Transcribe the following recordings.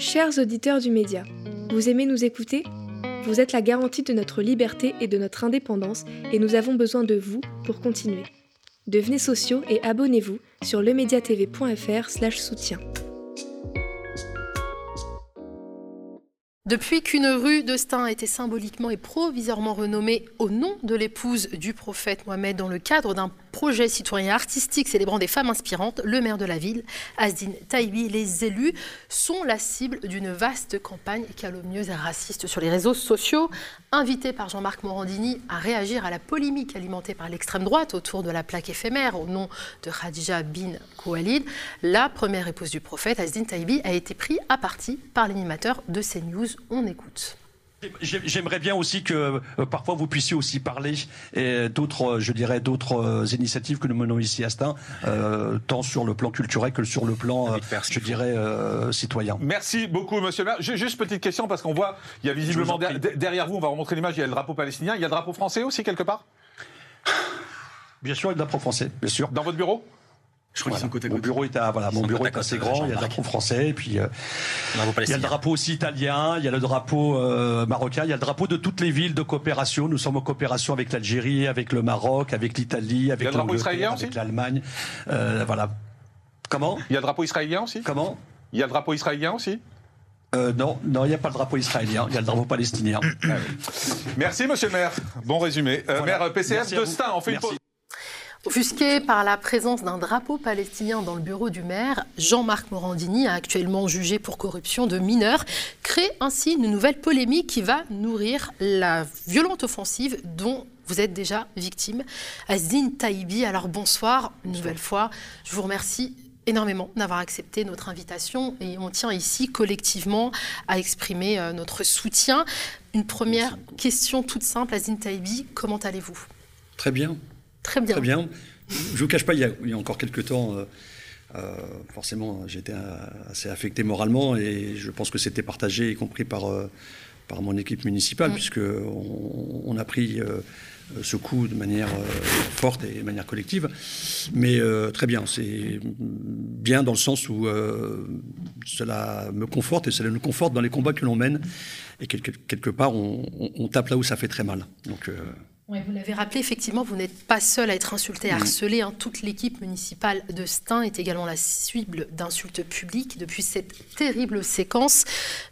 Chers auditeurs du média, vous aimez nous écouter? Vous êtes la garantie de notre liberté et de notre indépendance et nous avons besoin de vous pour continuer. Devenez sociaux et abonnez-vous sur lemediatv.fr/soutien. Depuis qu'une rue de Stein a été symboliquement et provisoirement renommée au nom de l'épouse du prophète Mohamed dans le cadre d'un projet citoyen artistique célébrant des femmes inspirantes, le maire de la ville, Asdin Taibi, les élus sont la cible d'une vaste campagne calomnieuse et raciste sur les réseaux sociaux. Invité par Jean-Marc Morandini à réagir à la polémique alimentée par l'extrême droite autour de la plaque éphémère au nom de Khadija bin Koualid, la première épouse du prophète, Asdin Taibi, a été pris à partie par l'animateur de CNews. On écoute. J'aimerais bien aussi que euh, parfois vous puissiez aussi parler d'autres, je dirais, d'autres euh, initiatives que nous menons ici à Stein, euh, tant sur le plan culturel que sur le plan, je dirais, citoyen. Merci beaucoup, monsieur le maire. Juste petite question parce qu'on voit, il y a visiblement derrière vous, on va remontrer l'image, il y a le drapeau palestinien, il y a le drapeau français aussi quelque part? Bien sûr, il y a le drapeau français, bien sûr. Dans votre bureau? Je crois côté Mon bureau est, voilà, mon bureau est assez grand. Il y a le drapeau français, et puis euh, il y a le drapeau aussi italien, il y a le drapeau euh, marocain, il y a le drapeau de toutes les villes de coopération. Nous sommes en coopération avec l'Algérie, avec le Maroc, avec l'Italie, avec l'Angleterre, avec l'Allemagne. Euh, voilà. Comment? Il y a le drapeau israélien aussi? Comment? Il y a le drapeau israélien aussi? Non, non, il n'y a pas le drapeau israélien, il y a le drapeau palestinien. Ah Merci, monsieur le maire. Bon résumé. Maire PCF de Stein, on fait une pause. Offusqué par la présence d'un drapeau palestinien dans le bureau du maire, Jean-Marc Morandini, actuellement jugé pour corruption de mineurs, crée ainsi une nouvelle polémique qui va nourrir la violente offensive dont vous êtes déjà victime. Azin Taïbi, alors bonsoir une nouvelle fois. Je vous remercie énormément d'avoir accepté notre invitation et on tient ici collectivement à exprimer euh, notre soutien. Une première question toute simple, Azin Taïbi, comment allez-vous? Très bien. Très bien. Très bien. Je ne vous cache pas, il y, a, encore quelques temps, euh, euh, forcément, j'étais assez affecté moralement et je pense que c'était partagé, y compris par, euh, par mon équipe municipale, puisque puisqu'on on a pris ce coup de manière forte et de manière collective. Mais très bien, c'est bien dans le sens où cela me conforte et cela nous conforte dans les combats que l'on mène. Et quelque, quelque part, on, on, tape là où ça fait très mal. Donc vous l'avez rappelé, effectivement, vous n'êtes pas seul à être insulté, harcelé. Hein. Toute l'équipe municipale de Stein est également la cible d'insultes publiques depuis cette terrible séquence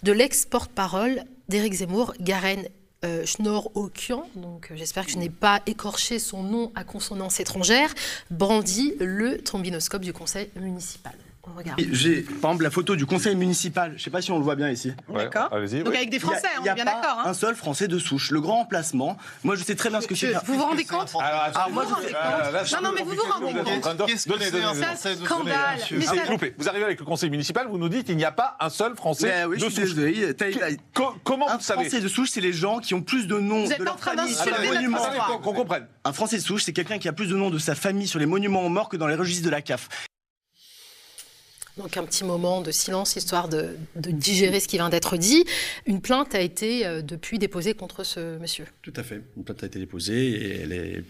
de l'ex-porte-parole d'Éric Zemmour, Garen euh, Schnorr-Okian, donc euh, j'espère que je n'ai pas écorché son nom à consonance étrangère, brandit le trombinoscope du conseil municipal. J'ai, par exemple, la photo du conseil municipal. Je sais pas si on le voit bien ici. d'accord. Donc avec des Français, on est bien d'accord. Hein. Un seul Français de souche. Le grand emplacement. Moi, je sais très bien ce que c'est. Vous vous rendez compte Alors, moi, je Non, non, mais vous vous rendez compte Donnez, donnez, C'est un scandale. Vous arrivez avec le conseil municipal, vous nous dites qu'il n'y a pas un seul Français de souche. Comment vous savez Un Français de souche, c'est les gens qui ont plus de noms de leur famille sur les monuments. Qu'on comprenne. Un Français de souche, c'est quelqu'un qui a plus de noms de sa famille sur les monuments morts que dans les registres de la CAF. Donc un petit moment de silence histoire de, digérer ce qui vient d'être dit. Une plainte a été euh, depuis déposée contre ce monsieur. Tout à fait. Une plainte a été déposée et elle est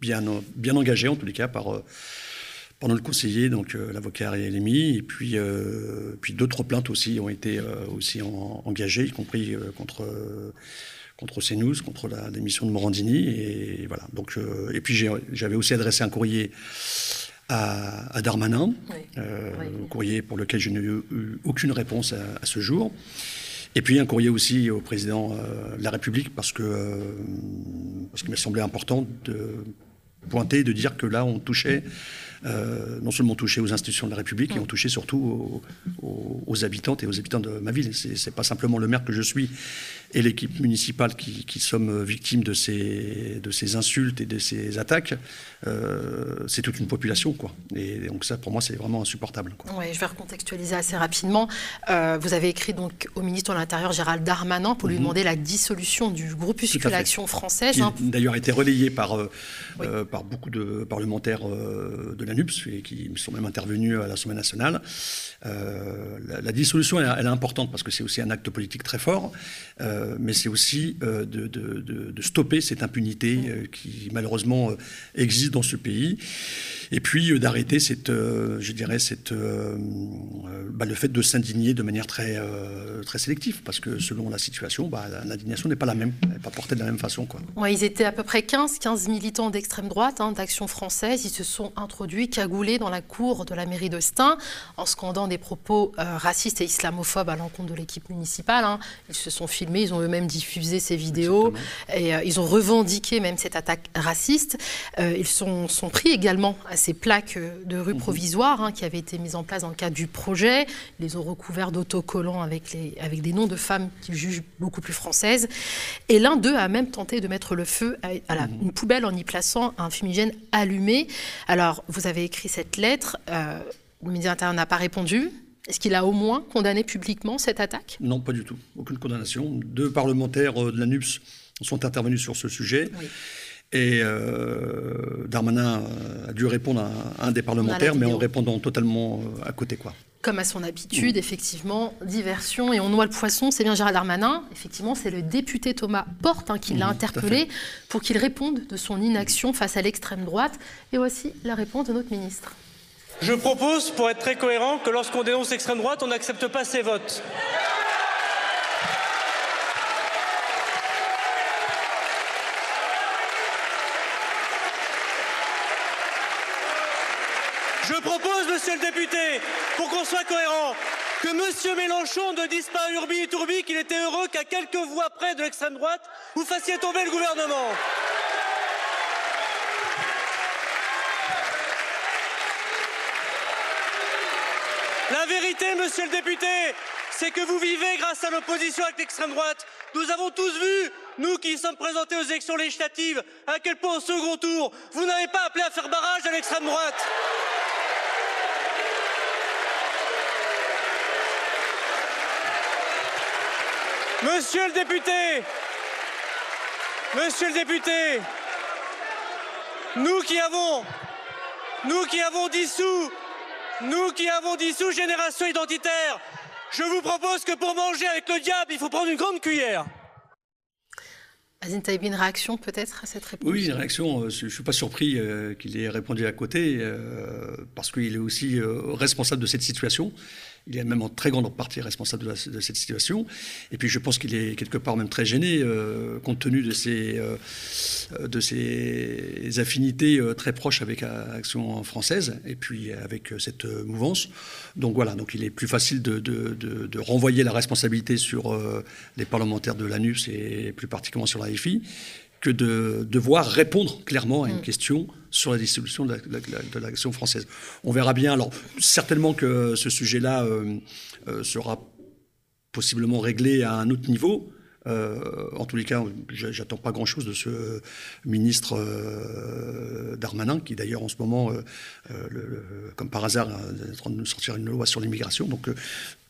bien, bien engagée en tous les cas par, euh, le conseiller, donc euh, l'avocat Ariel Et puis, puis d'autres plaintes aussi ont été aussi engagées, y compris contre contre contre la démission de Morandini. Voilà. Donc, et puis j'avais aussi adressé un courrier à, Darmanin, euh, un courrier pour lequel je n'ai eu aucune réponse à, ce jour. Et puis un courrier aussi au président euh, de la République parce que euh, parce qu'il m'a semblé important de pointer, de dire que là on touchait non seulement touché aux institutions de la République, mais on touchait surtout aux, habitantes et aux habitants de ma ville. C'est pas simplement le maire que je suis et l'équipe municipale qui, qui, sommes victimes de ces, de ces insultes et de ces attaques. Euh, c'est toute une population. Quoi. Et donc ça, pour moi, c'est vraiment insupportable. Oui, je vais recontextualiser assez rapidement. Euh, vous avez écrit donc au ministre de l'Intérieur, Gérald Darmanin, pour lui mhm. demander la dissolution du groupuscule Action française. Qui hein. d'ailleurs été relayé par, euh, par beaucoup de parlementaires de la et qui sont même intervenus à l'Assemblée nationale. Euh, la, dissolution, elle, est importante parce que c'est aussi un acte politique très fort, euh, mais c'est aussi de, de, stopper cette impunité qui malheureusement existe dans ce pays. Et puis d'arrêter cette, je dirais, cette, bah, le fait de s'indigner de manière très, très sélective, parce que selon la situation, bah, l'indignation n'est pas la même, elle n'est pas portée de la même façon. Ils étaient à peu près 15, 15 militants d'extrême droite, hein, d'Action française. Ils se sont introduits cagoulés dans la cour de la mairie de Stein en scandant des propos euh, racistes et islamophobes à l'encontre de l'équipe municipale. Hein. Ils se sont filmés, ils ont eux-mêmes diffusé ces vidéos et euh, ils ont revendiqué même cette attaque raciste. Euh, ils sont, sont, pris également à ces plaques de rue mhm. provisoires hein, qui avaient été mises en place dans le cadre du projet. Ils les ont recouverts d'autocollants avec, les, avec des noms de femmes qu'ils jugent beaucoup plus françaises. Et l'un d'eux a même tenté de mettre le feu à, à mhm. une poubelle en y plaçant un fumigène allumé. Alors, vous avez écrit cette lettre, euh, le ministre intérieur n'a pas répondu. Est-ce qu'il a au moins condamné publiquement cette attaque? Non, pas du tout. Aucune condamnation. Deux parlementaires euh, de l'ANUPS sont intervenus sur ce sujet. Et euh, Darmanin a dû répondre à un des parlementaires, mais en répondant totalement à côté. quoi comme à son habitude, effectivement, diversion et on noie le poisson, c'est bien Gérald Darmanin. Effectivement, c'est le député Thomas Porte hein, qui l'a interpellé pour qu'il réponde de son inaction face à l'extrême droite. Et voici la réponse de notre ministre. Je propose, pour être très cohérent, que lorsqu'on dénonce l'extrême droite, on n'accepte pas ses votes. Je propose, monsieur le député, pour qu'on soit cohérent, que monsieur Mélenchon ne dise pas urbi et tourbi qu'il était heureux qu'à quelques voix près de l'extrême droite, vous fassiez tomber le gouvernement. La vérité, monsieur le député, c'est que vous vivez grâce à l'opposition avec l'extrême droite. Nous avons tous vu, nous qui sommes présentés aux élections législatives, à quel point au second tour, vous n'avez pas appelé à faire barrage à l'extrême droite. Monsieur le député, monsieur le député, nous qui avons, nous qui avons dissous, nous qui avons dissous Génération Identitaire, je vous propose que pour manger avec le diable, il faut prendre une grande cuillère. Azine Taïbi, une réaction peut-être à cette réponse? Oui, une réaction. Euh, je ne suis pas surpris euh, qu'il ait répondu à côté, euh, parce qu'il est aussi responsable de cette situation. Il est même en très grande partie responsable de, cette situation. Et puis je pense qu'il est quelque part même très gêné, euh, compte tenu de ses, euh, de ses affinités euh, très proches avec Action française et puis avec cette mouvance. Donc voilà, donc il est plus facile de, de renvoyer la responsabilité sur les parlementaires de l'ANUS et plus particulièrement sur la FI que de devoir répondre clairement à une mm. question sur la dissolution de l'action française. On verra bien. Alors, certainement que ce sujet-là euh, euh, sera possiblement réglé à un autre niveau. Euh, en tous les cas, j'attends pas grand-chose de ce ministre Darmanin, qui d'ailleurs en ce moment, comme par hasard, est en train de sortir une loi sur l'immigration. Donc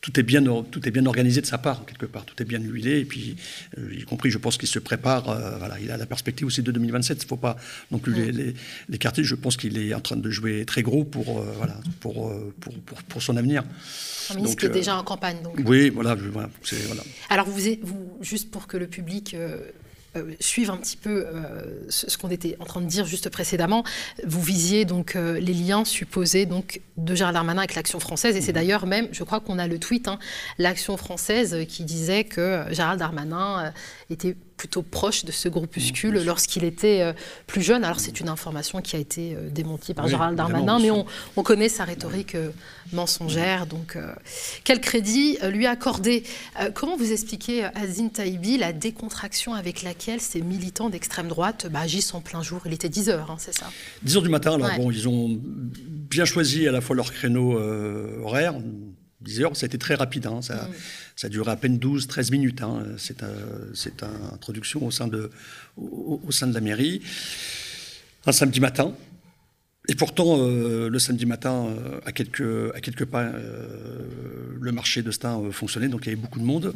tout est, bien, tout est bien organisé de sa part, quelque part. Tout est bien huilé. Et puis, euh, y compris, je pense qu'il se prépare. Euh, voilà, il a la perspective aussi de 2027. Il ne faut pas non plus les, les, quartiers. Je pense qu'il est en train de jouer très gros pour, euh, voilà, pour, pour, pour, son avenir. Un ministre qui est déjà en campagne. Donc. Oui, voilà. voilà, voilà. Alors, vous, vous, juste pour que le public suivre un petit peu euh, ce, qu'on était en train de dire juste précédemment, vous visiez donc euh, les liens supposés donc de Gérald Darmanin avec l'Action française, et c'est mhm. d'ailleurs même, je crois qu'on a le tweet, hein, l'Action française qui disait que Gérald Darmanin était plutôt proche de ce groupuscule lorsqu'il était euh, plus jeune. Alors c'est une information qui a été euh, démentie par Gérald Darmanin, mais on, connaît sa rhétorique euh, mensongère. Donc quel crédit lui accorder? Comment vous expliquez, Azine Taïbi, la décontraction avec laquelle ces militants d'extrême droite bah, agissent en plein jour? Il était 10 heures, hein, c'est ça? 10 heures du matin, alors bon, ils ont bien choisi à la fois leur créneau horaire, 10 heures, ça a été très rapide. Hein. ça, mm. ça, a duré à peine 12-13 minutes. Hein. C'est une introduction au sein, de, au, sein de la mairie. Un samedi matin. et pourtant, euh, le samedi matin, euh, à, quelques, à quelques pas, euh, le marché de Stein fonctionnait, donc il y avait beaucoup de monde.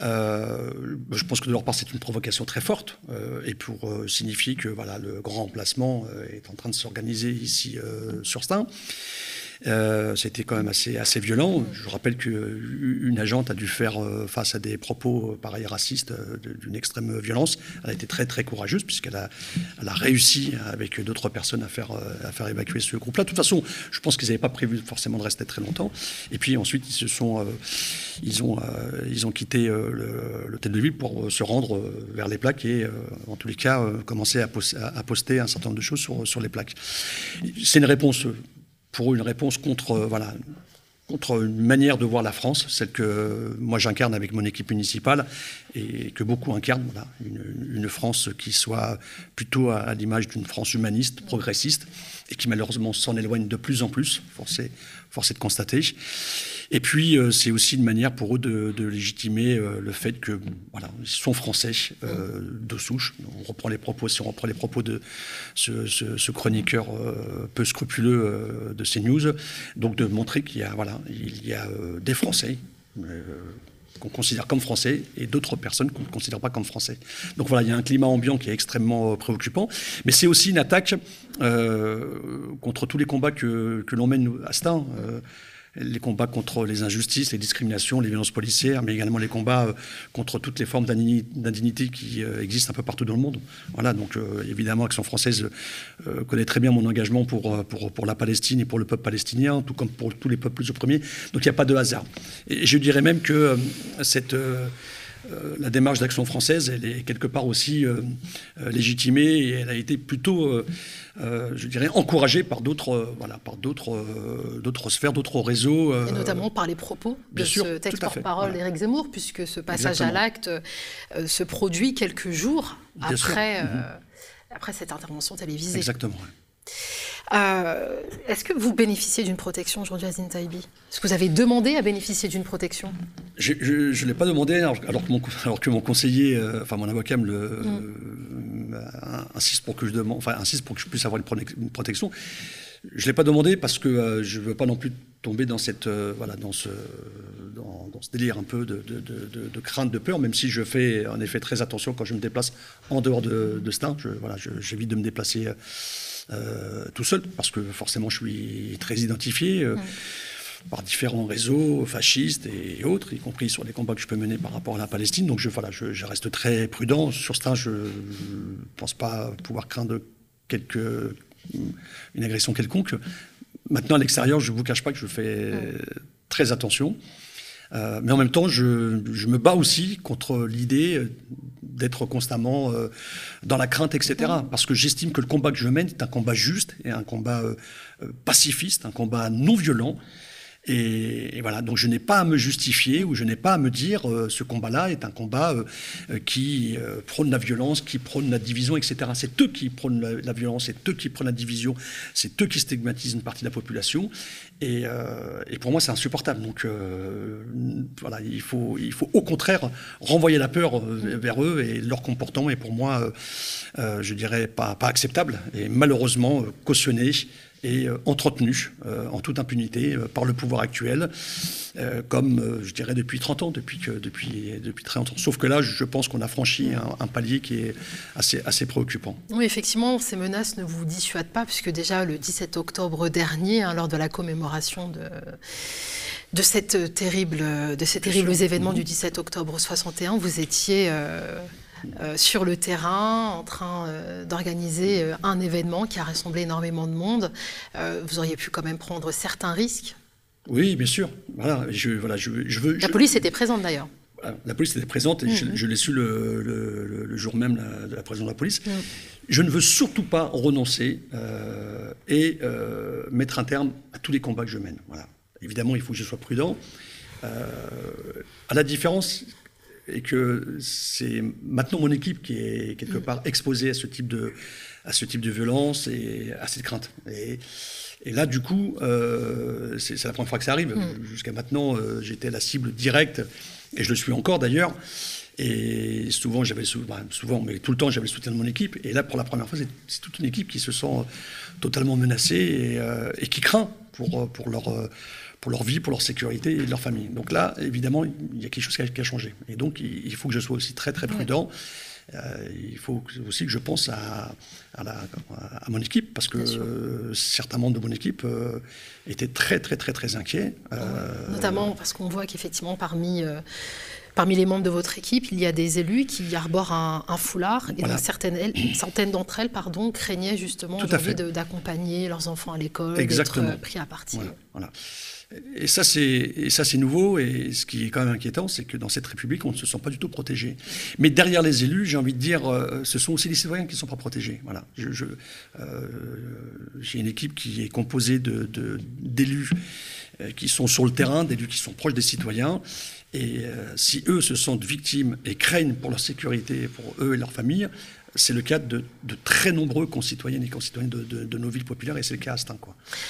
je pense que de leur part, c'est une provocation très forte, et pour signifier que voilà, le grand emplacement est en train de s'organiser ici sur Stein. Euh, c'était quand même assez, assez violent. Je rappelle qu'une agente a dû faire euh, face à des propos euh, pareil racistes d'une extrême violence. Elle a été très très courageuse puisqu'elle a, elle a réussi avec d'autres personnes à faire, à faire évacuer ce groupe-là. De toute façon, je pense qu'ils n'avaient pas prévu forcément de rester très longtemps. Et puis ensuite, ils se sont, ils ont, ils ont quitté l'hôtel de ville pour se rendre vers les plaques et, en tous les cas, commencer à, à, poster un certain nombre de choses sur, sur les plaques. C'est une réponse pour une réponse contre, euh, voilà, contre une manière de voir la France, celle que moi j'incarne avec mon équipe municipale et que beaucoup incarnent, voilà, une, France qui soit plutôt à, l'image d'une France humaniste, progressiste, et qui malheureusement s'en éloigne de plus en plus, forcé, forcé de constater. Et puis, euh, c'est aussi une manière pour eux de, légitimer euh, le fait que, voilà, ils sont français euh, de souche. On reprend les propos, si on reprend les propos de ce, chroniqueur peu scrupuleux de CNews, donc de montrer qu'il y a, voilà, il y a des Français qu'on considère comme français et d'autres personnes qu'on ne considère pas comme français. Donc voilà, il y a un climat ambiant qui est extrêmement préoccupant, mais c'est aussi une attaque contre tous les combats que, que l'on mène à Stein les combats contre les injustices, les discriminations, les violences policières, mais également les combats euh, contre toutes les formes d'indignité qui euh, existent un peu partout dans le monde. Voilà, donc euh, évidemment, Action française connaît très bien mon engagement pour, pour, la Palestine et pour le peuple palestinien, tout comme pour tous les peuples opprimés. Donc il n'y a pas de hasard. Et je dirais même que cette euh, la démarche d'action française, elle est quelque part aussi euh, euh, légitimée et elle a été plutôt, je dirais, encouragée par d'autres, voilà, par d'autres, d'autres sphères, d'autres réseaux. et notamment par les propos de ce texte porte-parole d'Éric Zemmour, puisque ce passage à l'acte se produit quelques jours après, mhm. après cette intervention télévisée. Exactement. Euh, est-ce que vous bénéficiez d'une protection aujourd'hui, Azine Taibi Est-ce que vous avez demandé à bénéficier d'une protection? Je ne l'ai pas demandé, alors, que, mon, alors, que mon, conseiller, euh, enfin mon avocat me le, mm. euh, insiste, pour que je demande, enfin, insiste pour que je puisse avoir une, protection. Je ne l'ai pas demandé parce que je ne veux pas non plus tomber dans, cette, voilà, dans, ce, dans, ce délire un peu de, de, crainte, de peur, même si je fais en effet très attention quand je me déplace en dehors de, Stein. Voilà, j'évite de me déplacer euh, tout seul, parce que forcément je suis très identifié. Euh, par différents réseaux fascistes et autres, y compris sur les combats que je peux mener par rapport à la Palestine. Donc je, voilà, je, reste très prudent. Sur ce je ne pense pas pouvoir craindre quelque, une agression quelconque. Maintenant, à l'extérieur, je ne vous cache pas que je fais très attention. Euh, mais en même temps, je, je, me bats aussi contre l'idée d'être constamment euh, dans la crainte, etc. Parce que j'estime que le combat que je mène est un combat juste et un combat euh, euh, pacifiste, un combat non violent. Et, voilà, donc je n'ai pas à me justifier ou je n'ai pas à me dire ce combat-là est un combat qui prône la violence, qui prône la division, etc. C'est eux qui prônent la, violence, c'est eux qui prônent la division, c'est eux qui stigmatisent une partie de la population. Et, pour moi, c'est insupportable. Donc voilà, il faut, il faut au contraire renvoyer la peur vers eux et leur comportement est pour moi, je dirais, pas acceptable et malheureusement cautionné et euh, entretenu euh, en toute impunité euh, par le pouvoir actuel, comme je dirais depuis 30 ans, depuis, que, depuis, depuis très longtemps. Sauf que là, je pense qu'on a franchi un, palier qui est assez, assez préoccupant. Oui, effectivement, ces menaces ne vous dissuadent pas, puisque déjà le 17 octobre dernier, hein, lors de la commémoration de de, cette terrible, de ces terribles événements du 17 octobre 61, vous étiez euh, sur le terrain en train euh, d'organiser euh, un événement qui a rassemblé énormément de monde. vous auriez pu quand même prendre certains risques. Oui, bien sûr. Voilà, je, voilà, je, veux, la police était présente d'ailleurs. La police était présente et je, mhm. l'ai su le, jour même de la présence de la police. Mhm. Je ne veux surtout pas renoncer et mettre un terme à tous les combats que je mène. Voilà. Évidemment, il faut que je sois prudent. à la différence et que c'est maintenant mon équipe qui est quelque mm. part exposée à ce type de, à ce type de violence et à cette crainte. Et, et là, du coup, euh, c'est la première fois que ça arrive. Mm. Jusqu'à maintenant, euh, j'étais la cible directe, et je le suis encore d'ailleurs. Et souvent, j'avais bah, souvent, mais tout le temps, j'avais le soutien de mon équipe. Et là, pour la première fois, c'est toute une équipe qui se sent totalement menacée et, euh, qui craint pour, pour, leur, pour leur vie, pour leur sécurité et leur famille. Donc là, évidemment, il y a quelque chose qui a, changé. Et donc, il, faut que je sois aussi très, très prudent. Euh, il faut aussi que je pense à, à, mon équipe, parce que certains membres de mon équipe euh, étaient très, très, très, très inquiets. Euh, Notamment parce qu'on voit qu'effectivement, parmi Parmi les membres de votre équipe, il y a des élus qui arborent un, foulard et certaines, certaines d'entre elles pardon, craignaient justement d'accompagner leurs enfants à l'école, d'être pris à partie. voilà. Et ça, c'est nouveau. Et ce qui est quand même inquiétant, c'est que dans cette République, on ne se sent pas du tout protégé. Mais derrière les élus, j'ai envie de dire, euh, ce sont aussi les citoyens qui ne sont pas protégés. Voilà. J'ai je, euh, une équipe qui est composée d'élus de, euh, qui sont sur le terrain, d'élus qui sont proches des citoyens. Et si eux se sentent victimes et craignent pour leur sécurité, pour eux et leur famille, c'est le cas de, très nombreux concitoyennes et concitoyens de, nos villes populaires, et c'est le cas à Astin.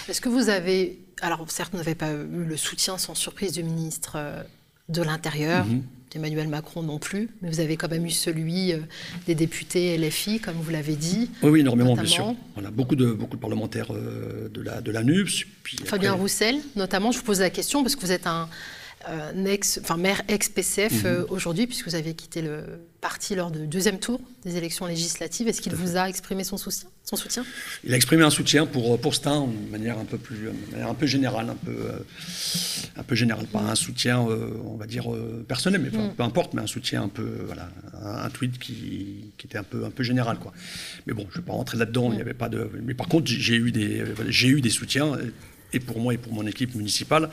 Est-ce que vous avez, alors certes, vous n'avez pas eu le soutien sans surprise du ministre euh, de l'Intérieur, mhm. d'Emmanuel Macron non plus, mais vous avez quand même eu celui euh, des députés LFI, comme vous l'avez dit. Oui, oui énormément, bien sûr. On a beaucoup de, beaucoup de parlementaires euh, de, la, de la NUPS. Fabien Roussel, notamment, je vous pose la question parce que vous êtes un euh, ex, enfin, maire ex-PCF mhm. euh, aujourd'hui, puisque vous avez quitté le parti lors du deuxième tour des élections législatives. Est-ce qu'il vous a exprimé son soutien, son soutien? Il a exprimé un soutien pour, pour Stein de manière un peu, plus, un peu générale, un peu, euh, un peu générale. Pas un soutien, on va dire, personnel, mais mm. peu importe, mais un soutien un peu, voilà, un, tweet qui, qui, était un peu, un peu général. Quoi. Mais bon, je ne vais pas rentrer là-dedans, il n'y mm. avait pas de... Mais par contre, j'ai eu, des, j'ai eu des soutiens et pour moi et pour mon équipe municipale,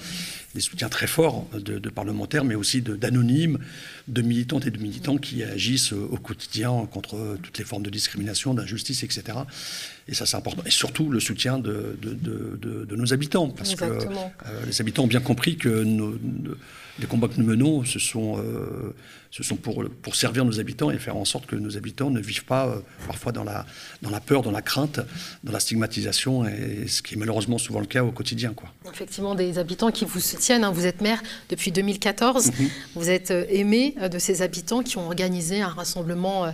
des soutiens très forts de, parlementaires, mais aussi d'anonymes, de, militantes et de militants qui agissent au quotidien contre toutes les formes de discrimination, d'injustice, etc. Et ça, c'est important. Et surtout le soutien de, de nos habitants, parce que euh, les habitants ont bien compris que nos, les combats que nous menons, ce sont, euh, ce sont pour, pour servir nos habitants et faire en sorte que nos habitants ne vivent pas euh, parfois dans la, dans la peur, dans la crainte, dans la stigmatisation, et ce qui est malheureusement souvent le cas au quotidien. Quoi. Effectivement, des habitants qui vous soutiennent. Hein. Vous êtes maire depuis 2014. Mhm. Vous êtes aimé de ces habitants qui ont organisé un rassemblement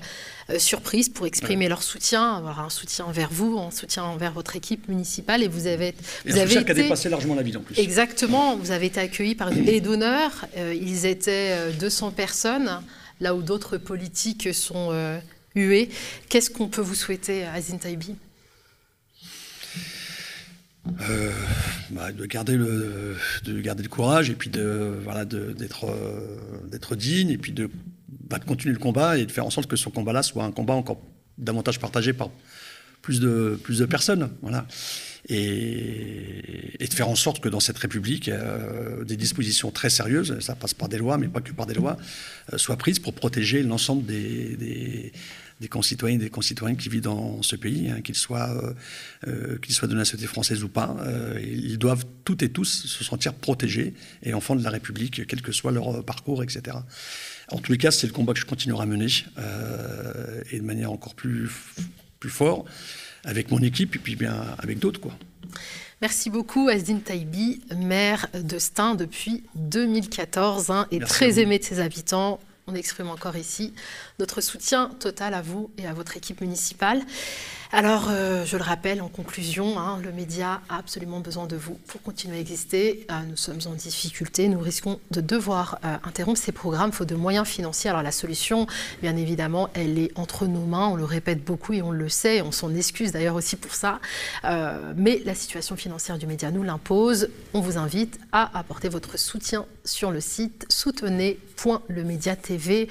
euh, surprise pour exprimer leur soutien, avoir un soutien envers vous, un soutien envers votre équipe municipale. Et vous avez, vous avez été... qui a dépassé largement la ville en plus. Exactement. Vous avez été accueilli par une haie d'honneur. Euh, ils étaient 200 euh, personnes, là où d'autres politiques sont hués. Qu'est-ce qu'on peut vous souhaiter, Azin Taibi? Bah, de, garder le, de garder le courage et puis de, voilà, d'être, d'être digne et puis de de continuer le combat et de faire en sorte que ce combat-là soit un combat encore davantage partagé par plus de, plus de personnes. Voilà. Et, de faire en sorte que dans cette République, euh, des dispositions très sérieuses, ça passe par des lois, mais pas que par des lois, euh, soient prises pour protéger l'ensemble des, concitoyens et des concitoyens qui vivent dans ce pays, hein, qu'ils soient, euh, qu'ils soient de la société française ou pas. ils doivent toutes et tous se sentir protégés et enfants de la République, quel que soit leur parcours, etc. En tous les cas, c'est le combat que je continuerai à mener euh, et de manière encore plus, plus fort avec mon équipe et puis bien avec d'autres. quoi. Merci beaucoup, Asdine Taibi, maire de Stein depuis 2014 hein, et très aimé de ses habitants. On exprime encore ici notre soutien total à vous et à votre équipe municipale. Alors, euh, je le rappelle en conclusion, hein, le média a absolument besoin de vous pour continuer à exister. Euh, nous sommes en difficulté, nous risquons de devoir euh, interrompre ces programmes faute de moyens financiers. Alors la solution, bien évidemment, elle est entre nos mains, on le répète beaucoup et on le sait, on s'en excuse d'ailleurs aussi pour ça. mais la situation financière du média nous l'impose. On vous invite à apporter votre soutien sur le site soutenez.lemediatv.com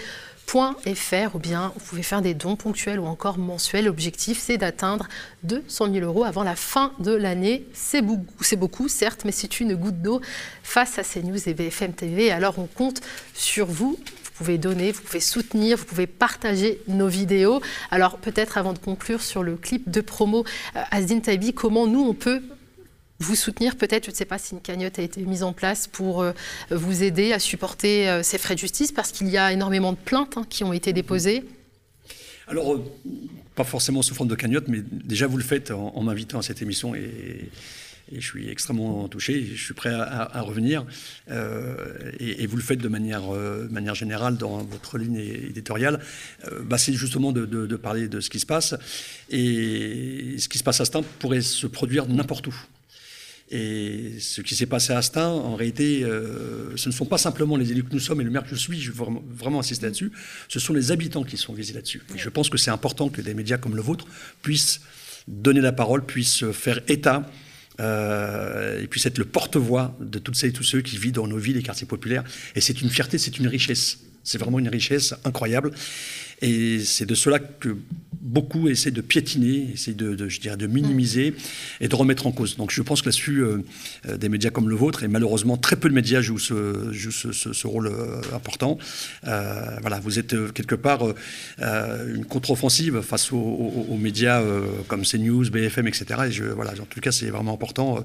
fr ou bien vous pouvez faire des dons ponctuels ou encore mensuels. L'objectif, c'est d'atteindre 200 000 euros avant la fin de l'année. C'est beaucoup, beaucoup, certes, mais c'est une goutte d'eau face à CNews et BFM TV. Alors on compte sur vous vous pouvez donner, vous pouvez soutenir, vous pouvez partager nos vidéos. Alors peut-être avant de conclure sur le clip de promo, euh, Asdin Taibi, comment nous on peut vous soutenir peut-être, je ne sais pas si une cagnotte a été mise en place pour euh, vous aider à supporter euh, ces frais de justice, parce qu'il y a énormément de plaintes hein, qui ont été déposées. Alors, euh, pas forcément sous forme de cagnotte, mais déjà vous le faites en, m'invitant à cette émission et, et je suis extrêmement touché. Je suis prêt à, revenir. Et, vous le faites de manière, manière générale dans votre ligne éditoriale. Bah, c'est justement de, de, parler de ce qui se passe. Et ce qui se passe à Stein pourrait se produire n'importe où. Et ce qui s'est passé à Stein, en réalité, euh, ce ne sont pas simplement les élus que nous sommes et le maire que je suis, je veux vraiment, insister là-dessus, ce sont les habitants qui sont visés là-dessus. Et je pense que c'est important que des médias comme le vôtre puissent donner la parole, puissent faire état euh, et puissent être le porte-voix de toutes celles et tous ceux qui vivent dans nos villes et quartiers populaires. Et c'est une fierté, c'est une richesse. C'est vraiment une richesse incroyable. Et c'est de cela que beaucoup essaient de piétiner, essaient de, je dirais, de minimiser et de remettre en cause. Donc je pense que là-dessus, euh, euh, des médias comme le vôtre, et malheureusement très peu de médias jouent ce, rôle euh, important, voilà, vous êtes quelque part une contre-offensive face aux, médias comme CNews, BFM, etc. Et voilà, en tout cas, c'est vraiment important.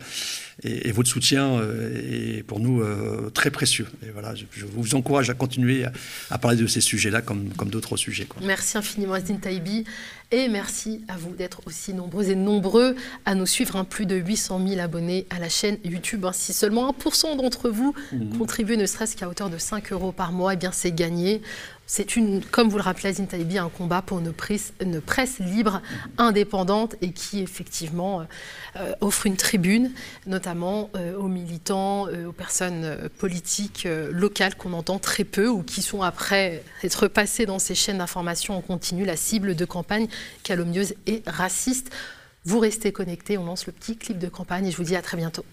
Et, votre soutien est pour nous très précieux. Et voilà, je, vous encourage à continuer à, parler de ces sujets-là comme, comme d'autres sujets. Merci infiniment, Azine Taibi. Et merci à vous d'être aussi nombreux et nombreux à nous suivre. un hein, plus de 800 000 abonnés à la chaîne YouTube. Hein. Si seulement 1% d'entre vous mmh. contribuent ne serait-ce qu'à hauteur de 5 euros par mois, eh bien c'est gagné. C'est une, comme vous le rappelez, Azine Taibi, un combat pour une presse, libre, indépendante et qui effectivement euh, offre une tribune, notamment euh, aux militants, euh, aux personnes politiques locales qu'on entend très peu ou qui sont après être passées dans ces chaînes d'information en continu la cible de campagne calomnieuse et raciste. Vous restez connectés, on lance le petit clip de campagne et je vous dis à très bientôt.